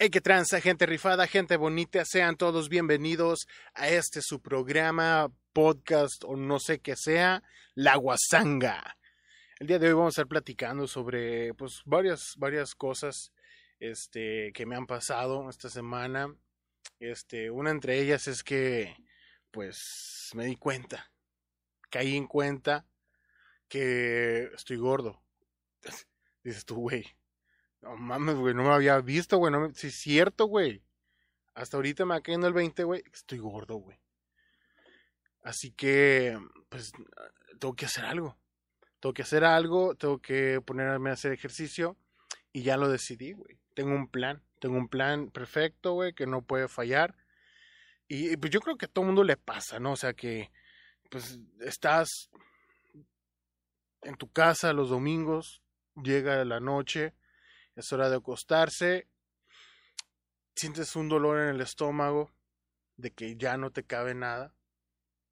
Hey, qué tranza, gente rifada, gente bonita, sean todos bienvenidos a este su programa, podcast o no sé qué sea, La Guasanga. El día de hoy vamos a estar platicando sobre pues varias, varias cosas este, que me han pasado esta semana. Este, una entre ellas es que pues me di cuenta, caí en cuenta que estoy gordo. Dices tú, güey, no mames, güey, no me había visto, güey. No Sí, es cierto, güey. Hasta ahorita me va cayendo el 20, güey. Estoy gordo, güey. Así que, pues, tengo que hacer algo. Tengo que hacer algo, tengo que ponerme a hacer ejercicio. Y ya lo decidí, güey. Tengo un plan. Tengo un plan perfecto, güey, que no puede fallar. Y pues yo creo que a todo mundo le pasa, ¿no? O sea que, pues, estás en tu casa los domingos, llega la noche es hora de acostarse, sientes un dolor en el estómago, de que ya no te cabe nada,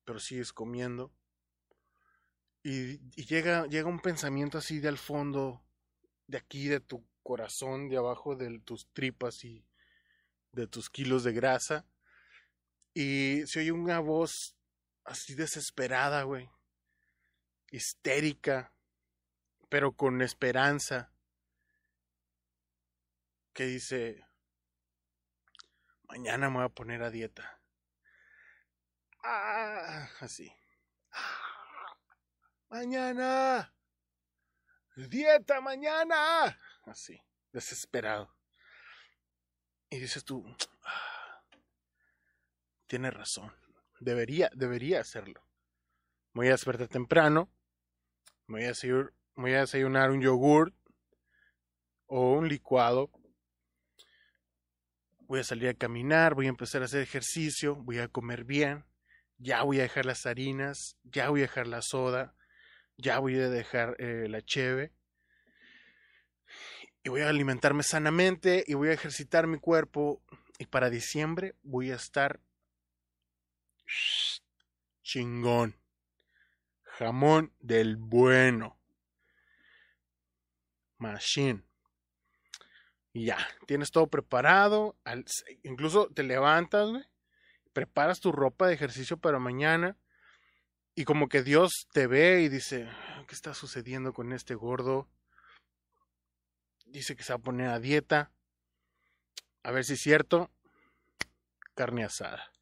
pero sigues comiendo. Y, llega, llega un pensamiento así de al fondo, de aquí, de tu corazón, de abajo de tus tripas y de tus kilos de grasa. Y se oye una voz así desesperada, güey. Histérica, pero con esperanza que dice, mañana me voy a poner a dieta. Ah, así. Mañana. Dieta mañana. Así, desesperado. Y dices tú, ah, tienes razón. Debería, debería hacerlo. Voy a despertar temprano. Voy a, voy a desayunar un yogur o un licuado voy a salir a caminar, voy a empezar a hacer ejercicio, voy a comer bien, ya voy a dejar las harinas, ya voy a dejar la soda, ya voy a dejar eh, la cheve y voy a alimentarme sanamente y voy a ejercitar mi cuerpo y para diciembre voy a estar chingón. Jamón del bueno. Machine y ya, tienes todo preparado, incluso te levantas, güey, preparas tu ropa de ejercicio para mañana y como que Dios te ve y dice, ¿qué está sucediendo con este gordo? Dice que se va a poner a dieta. A ver si es cierto. Carne asada.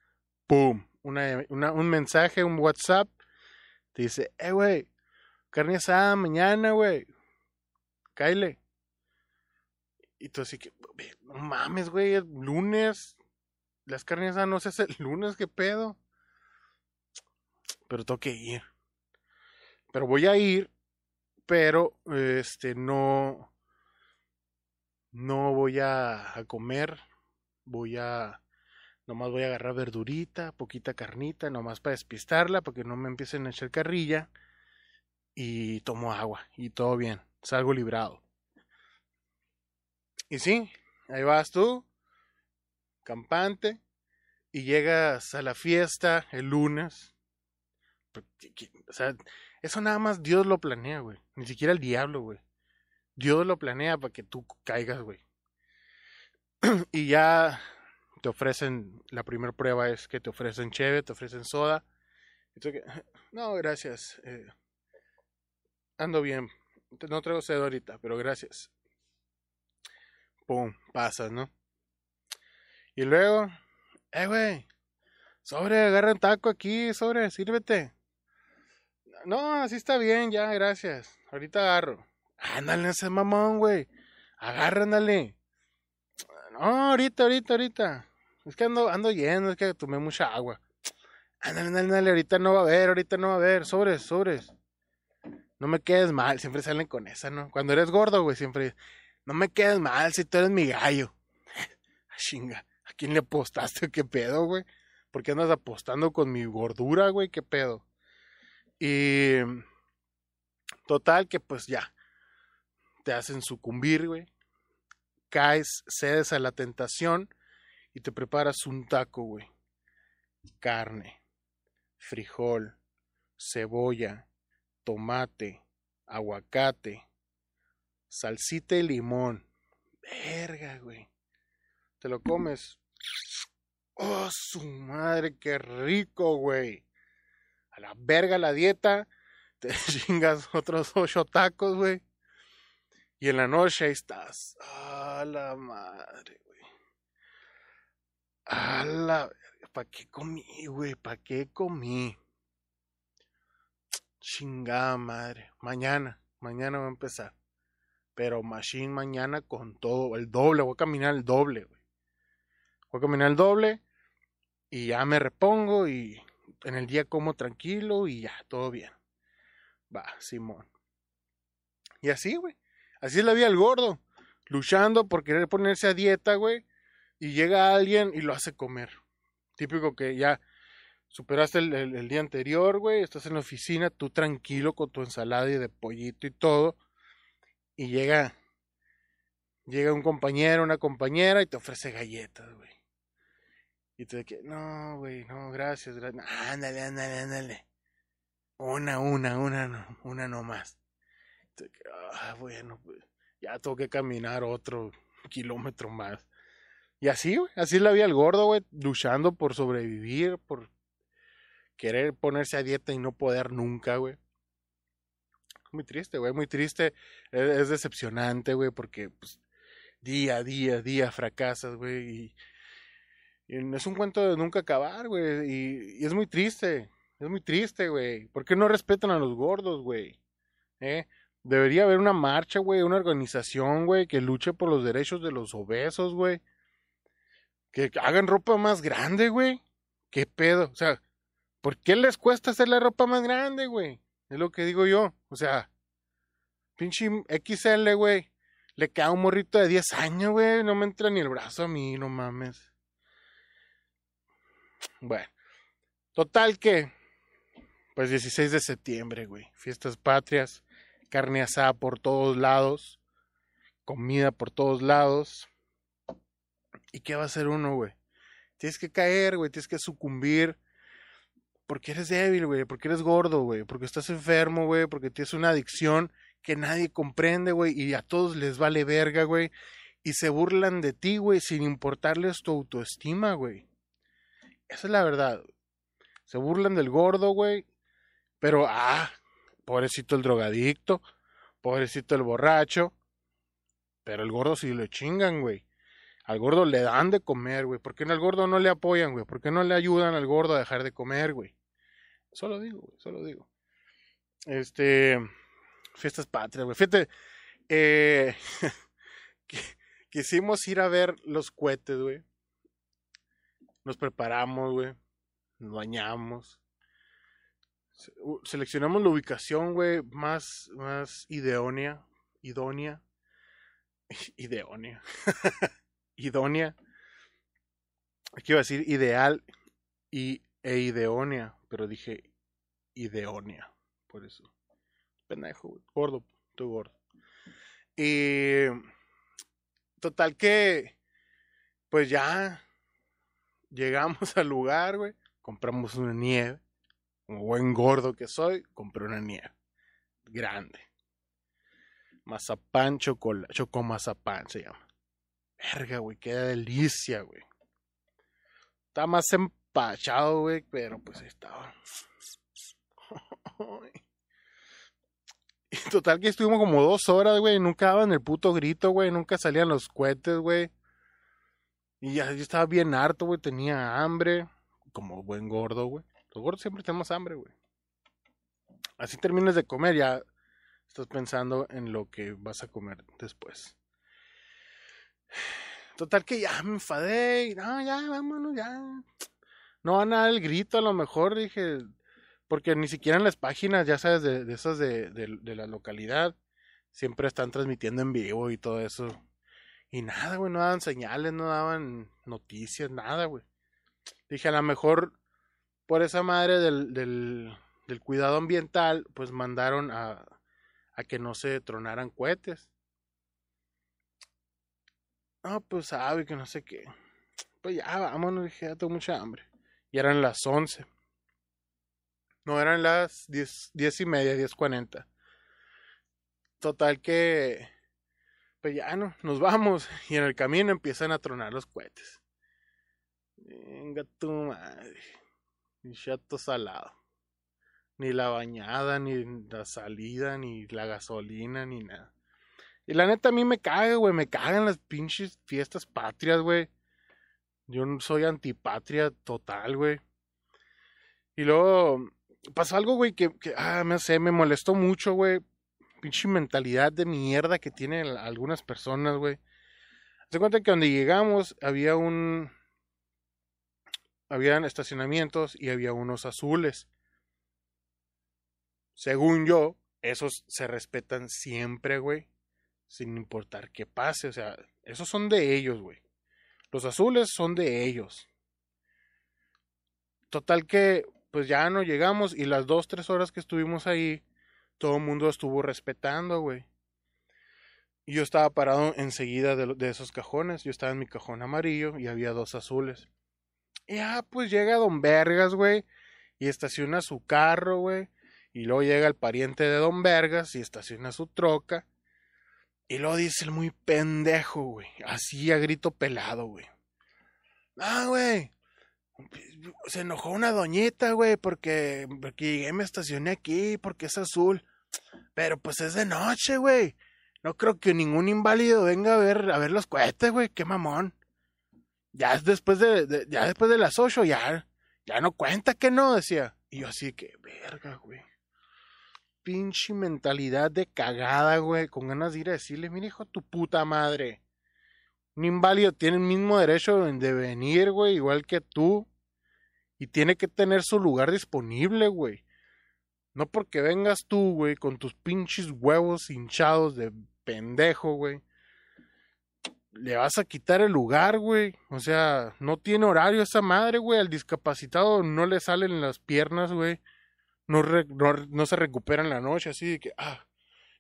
¡Pum! un mensaje, un WhatsApp. Te dice, eh, güey, carne asada mañana, güey. Cáile. Y tú así que, no mames, güey, lunes. Las carnes no se hace el lunes, ¿qué pedo? Pero tengo que ir. Pero voy a ir, pero este no no voy a, a comer, voy a nomás voy a agarrar verdurita, poquita carnita, nomás para despistarla, porque no me empiecen a echar carrilla y tomo agua y todo bien, salgo librado. Y sí, ahí vas tú, campante, y llegas a la fiesta el lunes. O sea, eso nada más Dios lo planea, güey. Ni siquiera el diablo, güey. Dios lo planea para que tú caigas, güey. y ya te ofrecen, la primera prueba es que te ofrecen cheve, te ofrecen soda. no, gracias. Eh, ando bien. No traigo sed ahorita, pero gracias pum, pasas, ¿no? Y luego, eh, güey, sobre, agarra un taco aquí, sobre, sírvete. No, así está bien, ya, gracias. Ahorita agarro. Ándale, ese mamón, güey. Agarra, ándale. No, ahorita, ahorita, ahorita. Es que ando, ando lleno, es que tomé mucha agua. Ándale, ándale, ándale, ahorita no va a haber, ahorita no va a haber. Sobres, sobres. No me quedes mal, siempre salen con esa, ¿no? Cuando eres gordo, güey, siempre no me quedes mal si tú eres mi gallo. Chinga, ¿a quién le apostaste? ¿Qué pedo, güey? ¿Por qué andas apostando con mi gordura, güey? ¿Qué pedo? Y total que pues ya, te hacen sucumbir, güey. Caes, cedes a la tentación y te preparas un taco, güey. Carne, frijol, cebolla, tomate, aguacate, salsita y limón. Verga, güey. te lo comes. Oh, su madre, qué rico, güey. A la verga la dieta. Te chingas otros ocho tacos, güey. Y en la noche ahí estás. A la madre, güey. A la ¿Para qué comí, güey? ¿Para qué comí? Chingada madre. Mañana, mañana va a empezar. Pero Machine mañana con todo, el doble. Voy a caminar el doble, güey. Voy a caminar el doble y ya me repongo y en el día como tranquilo y ya, todo bien. Va, Simón. Y así, güey. Así es la vida del gordo. Luchando por querer ponerse a dieta, güey. Y llega alguien y lo hace comer. Típico que ya superaste el, día anterior, güey. Estás en la oficina, tú tranquilo con tu ensalada y de pollito y todo. Y llega. Llega un compañero, una compañera y te ofrece galletas, güey. Y te dice, no, güey, no, gracias, gracias. Ándale, ándale, ándale. Una, una, una, no, una nomás. Ah, bueno, pues ya tengo que caminar otro kilómetro más. Y así, güey, así la vida del gordo, güey, luchando por sobrevivir, por querer ponerse a dieta y no poder nunca, güey. Muy triste, güey, muy triste. Es, decepcionante, güey, porque pues, día a día, día fracasas, güey, y, es un cuento de nunca acabar, güey, y, y es muy triste, es muy triste, güey. ¿Por qué no respetan a los gordos, güey? ¿Eh? Debería haber una marcha, güey, una organización, güey, que luche por los derechos de los obesos, güey. Que hagan ropa más grande, güey. ¿Qué pedo? O sea, ¿por qué les cuesta hacer la ropa más grande, güey? Es lo que digo yo. O sea, pinche XL, güey. Le queda un morrito de 10 años, güey. No me entra ni el brazo a mí, no mames. Bueno. Total que. Pues 16 de septiembre, güey. Fiestas patrias carne asada por todos lados, comida por todos lados. ¿Y qué va a hacer uno, güey? Tienes que caer, güey, tienes que sucumbir. Porque eres débil, güey, porque eres gordo, güey, porque estás enfermo, güey, porque tienes una adicción que nadie comprende, güey, y a todos les vale verga, güey, y se burlan de ti, güey, sin importarles tu autoestima, güey. Esa es la verdad. Se burlan del gordo, güey, pero, ah, Pobrecito el drogadicto, pobrecito el borracho. Pero el gordo sí lo chingan, güey. Al gordo le dan de comer, güey. ¿Por qué al gordo no le apoyan, güey? ¿Por qué no le ayudan al gordo a dejar de comer, güey? Solo digo, güey, solo digo. Este. Fiestas patrias, güey. Fíjate, eh, quisimos ir a ver los cohetes, güey. Nos preparamos, güey. Nos bañamos seleccionamos la ubicación, güey, más, más idónea, idónea, idónea, idónea. Aquí iba a decir ideal e ideónea, pero dije ideónea, por eso. Pendejo, gordo, estoy gordo. Y total que, pues ya llegamos al lugar, güey, compramos una nieve como buen gordo que soy, compré una nieve. Grande. Mazapán chocolate. Chocomazapán se llama. Verga, qué delicia, güey. Está más empachado, güey, pero pues ahí estaba. Y total que estuvimos como dos horas, güey, nunca daban el puto grito, güey, nunca salían los cohetes, güey. Y ya yo estaba bien harto, güey, tenía hambre, como buen gordo, güey. Los gordos siempre tenemos hambre, güey. Así terminas de comer, ya estás pensando en lo que vas a comer después. Total que ya me enfadé y no, ya, vámonos, ya. No van a el grito, a lo mejor dije, porque ni siquiera en las páginas, ya sabes, de, esas de, de, la localidad, siempre están transmitiendo en vivo y todo eso. Y nada, güey, no daban señales, no daban noticias, nada, güey. Dije, a lo mejor por esa madre del, del, del cuidado ambiental, pues mandaron a, a que no se tronaran cohetes. No, pues sabe que no sé qué. Pues ya, vámonos, dije, ya tengo mucha hambre. Y eran las once. No, eran las diez, diez y media, diez cuarenta. Total que, Pues ya no, nos vamos. Y en el camino empiezan a tronar los cohetes. Venga tu madre. Ni chato salado. Ni la bañada, ni la salida, ni la gasolina, ni nada. Y la neta a mí me caga, güey. Me cagan las pinches fiestas patrias, güey. Yo soy antipatria total, güey. Y luego pasó algo, güey, que, que, ah, me sé, me molestó mucho, güey. Pinche mentalidad de mierda que tienen algunas personas, güey. Se cuenta que donde llegamos había un. Habían estacionamientos y había unos azules. Según yo, esos se respetan siempre, güey. Sin importar qué pase. O sea, esos son de ellos, güey. Los azules son de ellos. Total que, pues ya no llegamos y las dos, tres horas que estuvimos ahí, todo el mundo estuvo respetando, güey. Y yo estaba parado enseguida de, de, esos cajones. Yo estaba en mi cajón amarillo y había dos azules. Y ah, pues llega Don Vergas, güey. Y estaciona su carro, güey. Y luego llega el pariente de Don Vergas y estaciona su troca. Y luego dice el muy pendejo, güey. Así a grito pelado, güey. Ah, güey. Se enojó una doñita, güey, porque, porque llegué, me estacioné aquí, porque es azul. Pero pues es de noche, güey. No creo que ningún inválido venga a ver, a ver los cohetes, güey. Qué mamón. Ya después de, de, ya después de las ocho, ya, ya no cuenta que no, decía. Y yo así que, verga, güey pinche mentalidad de cagada, güey, con ganas de ir a decirle, mira hijo tu puta madre. Un inválido tiene el mismo derecho de venir, güey, igual que tú. Y tiene que tener su lugar disponible, güey. No porque vengas tú, güey, con tus pinches huevos hinchados de pendejo, güey. Le vas a quitar el lugar, güey. O sea, no tiene horario esa madre, güey. Al discapacitado no le salen las piernas, güey no, no, se recupera en la noche, así de que, ah,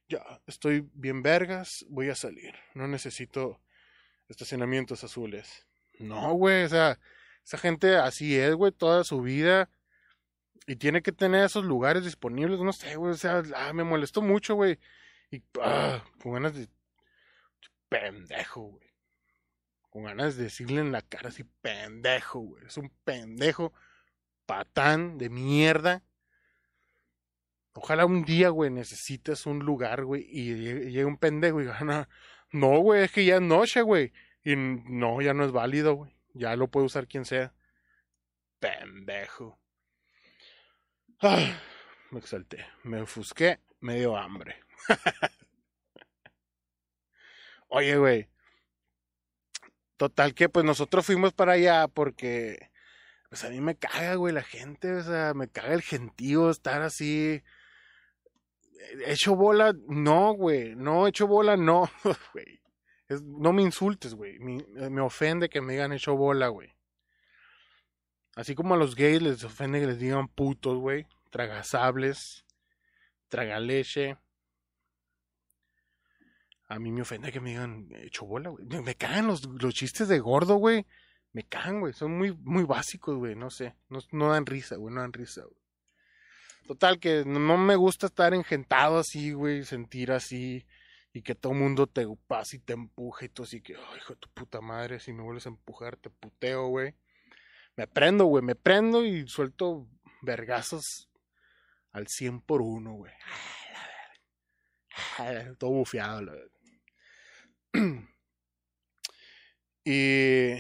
ya, estoy bien vergas, voy a salir, no necesito estacionamientos azules. No, güey, o sea, esa gente así es, güey, toda su vida. Y tiene que tener esos lugares disponibles, no sé, güey, o sea, ah, me molestó mucho, güey, y, ah, con ganas de, pendejo, güey, con ganas de decirle en la cara así, pendejo, güey, es un pendejo patán de mierda Ojalá un día, güey, necesites un lugar, güey, y llegue un pendejo y gana. No, güey, es que ya es noche, güey. Y no, ya no es válido, güey. Ya lo puede usar quien sea. Pendejo. Ah, me exalté. Me ofusqué. Me dio hambre. Oye, güey. Total que pues nosotros fuimos para allá porque pues a mí me caga, güey, la gente, o sea, me caga el gentío estar así hecho bola, no, güey, no, hecho bola, no, güey. no me insultes, güey. Me, me, ofende que me digan hecho bola, güey. Así como a los gays les ofende que les digan putos, güey. Tragasables, tragaleche. A mí me ofende que me digan hecho bola, güey. Me, cagan los, los, chistes de gordo, güey. Me cagan, güey. Son muy, muy básicos, güey. No sé. No, no dan risa, güey. No dan risa, güey. Total, que no me gusta estar engentado así, güey, sentir así y que todo mundo te pase y te empuje y tú así que, ay, hijo de tu puta madre, si me vuelves a empujar, te puteo, güey. Me prendo, güey, me prendo y suelto vergazos al 100 por uno, güey. Todo bufeado, la verdad. y.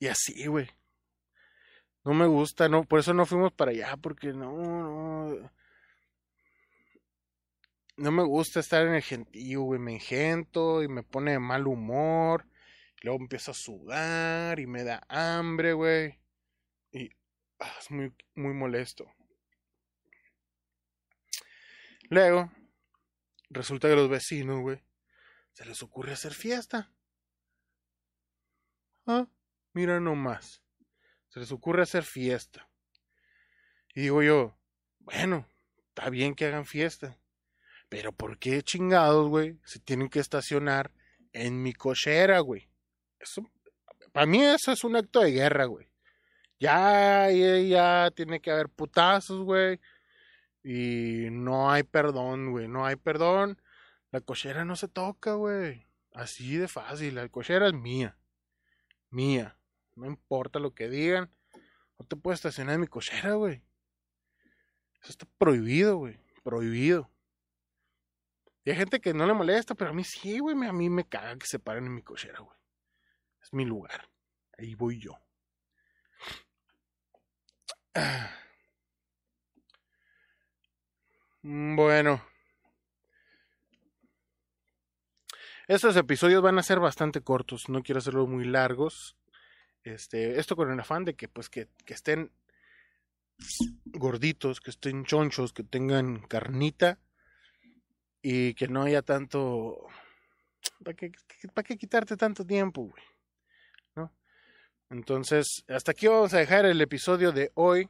Y así, güey. No me gusta, no, por eso no fuimos para allá, porque no, no. No me gusta estar en el gentío, güey. Me engento y me pone de mal humor. Luego empiezo a sudar y me da hambre, güey. Y ah, es muy, muy molesto. Luego, resulta que los vecinos, güey, se les ocurre hacer fiesta. Ah, mira nomás se les ocurre hacer fiesta. Y digo yo, bueno, está bien que hagan fiesta, pero ¿por qué chingados, güey, se tienen que estacionar en mi cochera, güey? Eso, para mí eso es un acto de guerra, güey. Ya, ya, ya tiene que haber putazos, güey. Y no hay perdón, güey. No hay perdón. La cochera no se toca, güey. Así de fácil. La cochera es mía. Mía. No importa lo que digan. No te puedes estacionar en mi cochera, güey. Eso está prohibido, güey. Prohibido. Y hay gente que no le molesta, pero a mí sí, güey. A mí me caga que se paren en mi cochera, güey. Es mi lugar. Ahí voy yo. Bueno. Estos episodios van a ser bastante cortos. No quiero hacerlos muy largos. Este, esto con el afán de que, pues, que, que estén gorditos, que estén chonchos, que tengan carnita y que no haya tanto... ¿Para qué, quitarte tanto tiempo, güey? ¿No? Entonces, hasta aquí vamos a dejar el episodio de hoy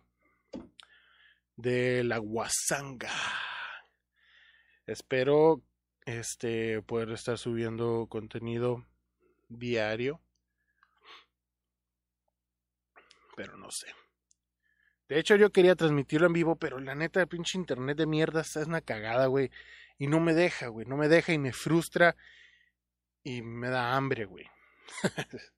de la guasanga. Espero este poder estar subiendo contenido diario. Pero no sé. De hecho, yo quería transmitirlo en vivo, pero la neta, el pinche internet de mierda es una cagada, güey. Y no me deja, güey. No me deja y me frustra. Y me da hambre, güey.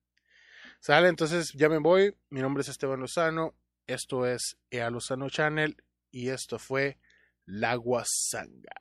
Sale, entonces ya me voy. Mi nombre es Esteban Lozano. Esto es Ea Lozano Channel. Y esto fue La Guasanga.